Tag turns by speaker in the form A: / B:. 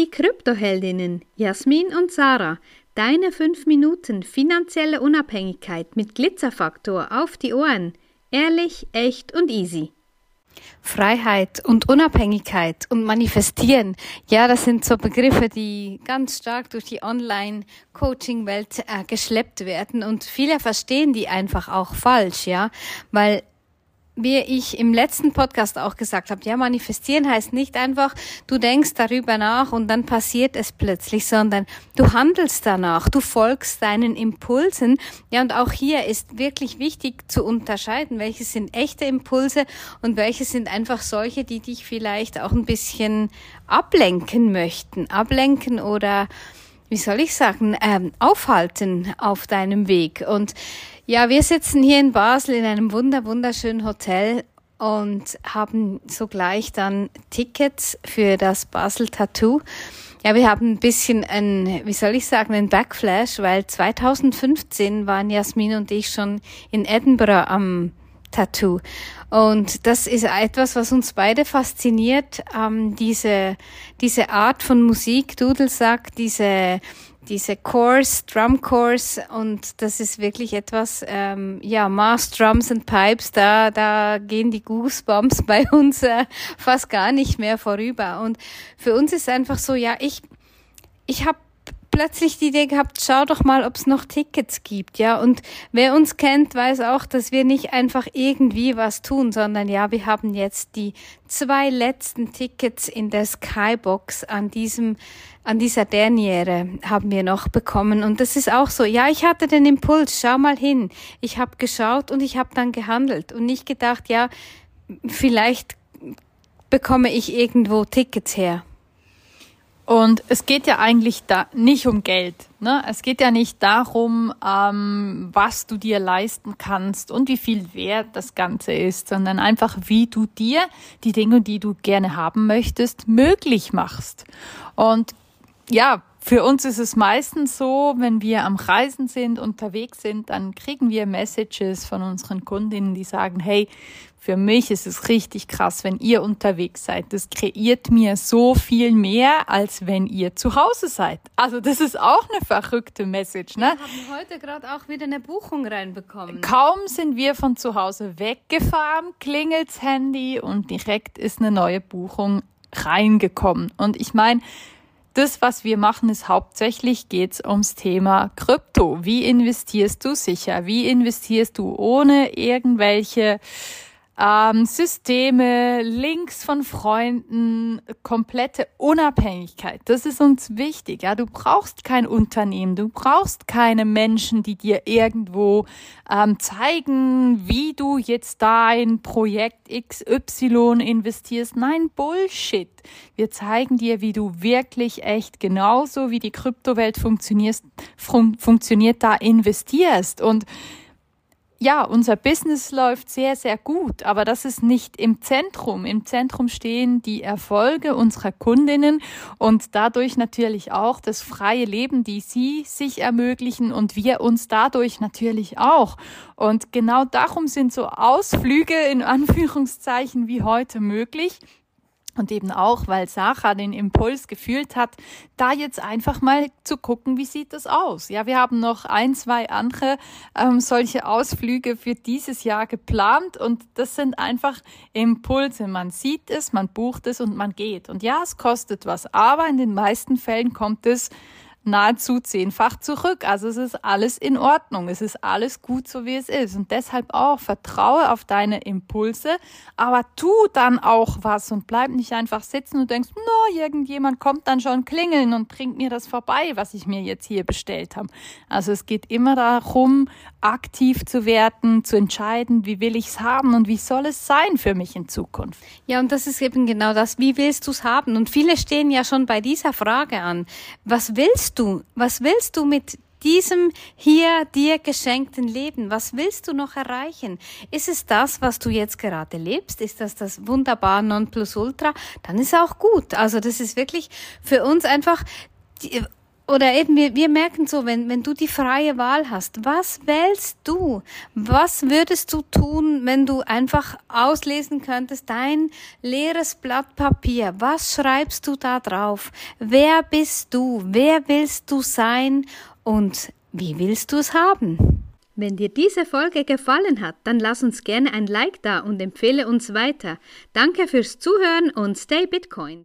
A: die Kryptoheldinnen Jasmin und Sarah. Deine 5 Minuten finanzielle Unabhängigkeit mit Glitzerfaktor auf die Ohren. Ehrlich, echt und easy.
B: Freiheit und Unabhängigkeit und Manifestieren, ja, das sind so Begriffe, die ganz stark durch die Online-Coaching-Welt äh, geschleppt werden und viele verstehen die einfach auch falsch, ja, weil wie ich im letzten Podcast auch gesagt habe, ja, manifestieren heißt nicht einfach, du denkst darüber nach und dann passiert es plötzlich, sondern du handelst danach, du folgst deinen Impulsen. Ja, und auch hier ist wirklich wichtig zu unterscheiden, welche sind echte Impulse und welche sind einfach solche, die dich vielleicht auch ein bisschen ablenken möchten, ablenken oder wie soll ich sagen, ähm, aufhalten auf deinem Weg. Und ja, wir sitzen hier in Basel in einem wunder wunderschönen Hotel und haben sogleich dann Tickets für das Basel Tattoo. Ja, wir haben ein bisschen ein, wie soll ich sagen, ein Backflash, weil 2015 waren Jasmin und ich schon in Edinburgh am Tattoo. Und das ist etwas, was uns beide fasziniert, ähm, diese, diese Art von Musik, Dudelsack, diese, diese Chorus, Drum Chorus und das ist wirklich etwas, ähm, ja, Mass Drums and Pipes, da, da gehen die Goosebumps bei uns äh, fast gar nicht mehr vorüber und für uns ist einfach so, ja, ich, ich habe plötzlich die Idee gehabt, schau doch mal, ob es noch Tickets gibt, ja. Und wer uns kennt, weiß auch, dass wir nicht einfach irgendwie was tun, sondern ja, wir haben jetzt die zwei letzten Tickets in der Skybox an diesem an dieser Derniere haben wir noch bekommen. Und das ist auch so, ja, ich hatte den Impuls, schau mal hin. Ich habe geschaut und ich habe dann gehandelt und nicht gedacht, ja, vielleicht bekomme ich irgendwo Tickets her.
C: Und es geht ja eigentlich da nicht um Geld. Ne? Es geht ja nicht darum, ähm, was du dir leisten kannst und wie viel wert das Ganze ist, sondern einfach, wie du dir die Dinge, die du gerne haben möchtest, möglich machst. Und ja, für uns ist es meistens so, wenn wir am Reisen sind, unterwegs sind, dann kriegen wir Messages von unseren Kundinnen, die sagen, hey, für mich ist es richtig krass, wenn ihr unterwegs seid. Das kreiert mir so viel mehr, als wenn ihr zu Hause seid. Also das ist auch eine verrückte Message, ne?
B: Wir haben heute gerade auch wieder eine Buchung reinbekommen.
C: Kaum sind wir von zu Hause weggefahren, klingelt's Handy und direkt ist eine neue Buchung reingekommen. Und ich meine, das, was wir machen, ist hauptsächlich geht's ums Thema Krypto. Wie investierst du sicher? Wie investierst du ohne irgendwelche ähm, Systeme, Links von Freunden, komplette Unabhängigkeit. Das ist uns wichtig. Ja, du brauchst kein Unternehmen, du brauchst keine Menschen, die dir irgendwo ähm, zeigen, wie du jetzt dein Projekt XY investierst. Nein, Bullshit. Wir zeigen dir, wie du wirklich echt genauso wie die Kryptowelt funktioniert, fun funktioniert da investierst und ja, unser Business läuft sehr, sehr gut, aber das ist nicht im Zentrum. Im Zentrum stehen die Erfolge unserer Kundinnen und dadurch natürlich auch das freie Leben, die sie sich ermöglichen und wir uns dadurch natürlich auch. Und genau darum sind so Ausflüge in Anführungszeichen wie heute möglich und eben auch, weil Sacha den Impuls gefühlt hat, da jetzt einfach mal zu gucken, wie sieht das aus. Ja, wir haben noch ein, zwei andere ähm, solche Ausflüge für dieses Jahr geplant und das sind einfach Impulse. Man sieht es, man bucht es und man geht. Und ja, es kostet was, aber in den meisten Fällen kommt es nahezu zehnfach zurück. Also es ist alles in Ordnung. Es ist alles gut, so wie es ist. Und deshalb auch vertraue auf deine Impulse, aber tu dann auch was und bleib nicht einfach sitzen und denkst, no, irgendjemand kommt dann schon klingeln und bringt mir das vorbei, was ich mir jetzt hier bestellt habe. Also es geht immer darum, aktiv zu werden, zu entscheiden, wie will ich es haben und wie soll es sein für mich in Zukunft.
B: Ja, und das ist eben genau das, wie willst du es haben? Und viele stehen ja schon bei dieser Frage an. Was willst du? Was willst du mit diesem hier dir geschenkten Leben? Was willst du noch erreichen? Ist es das, was du jetzt gerade lebst? Ist das das wunderbar Nonplusultra? Dann ist auch gut. Also das ist wirklich für uns einfach oder eben, wir, wir merken so, wenn, wenn du die freie Wahl hast, was wählst du? Was würdest du tun, wenn du einfach auslesen könntest, dein leeres Blatt Papier? Was schreibst du da drauf? Wer bist du? Wer willst du sein? Und wie willst du es haben?
A: Wenn dir diese Folge gefallen hat, dann lass uns gerne ein Like da und empfehle uns weiter. Danke fürs Zuhören und stay Bitcoin.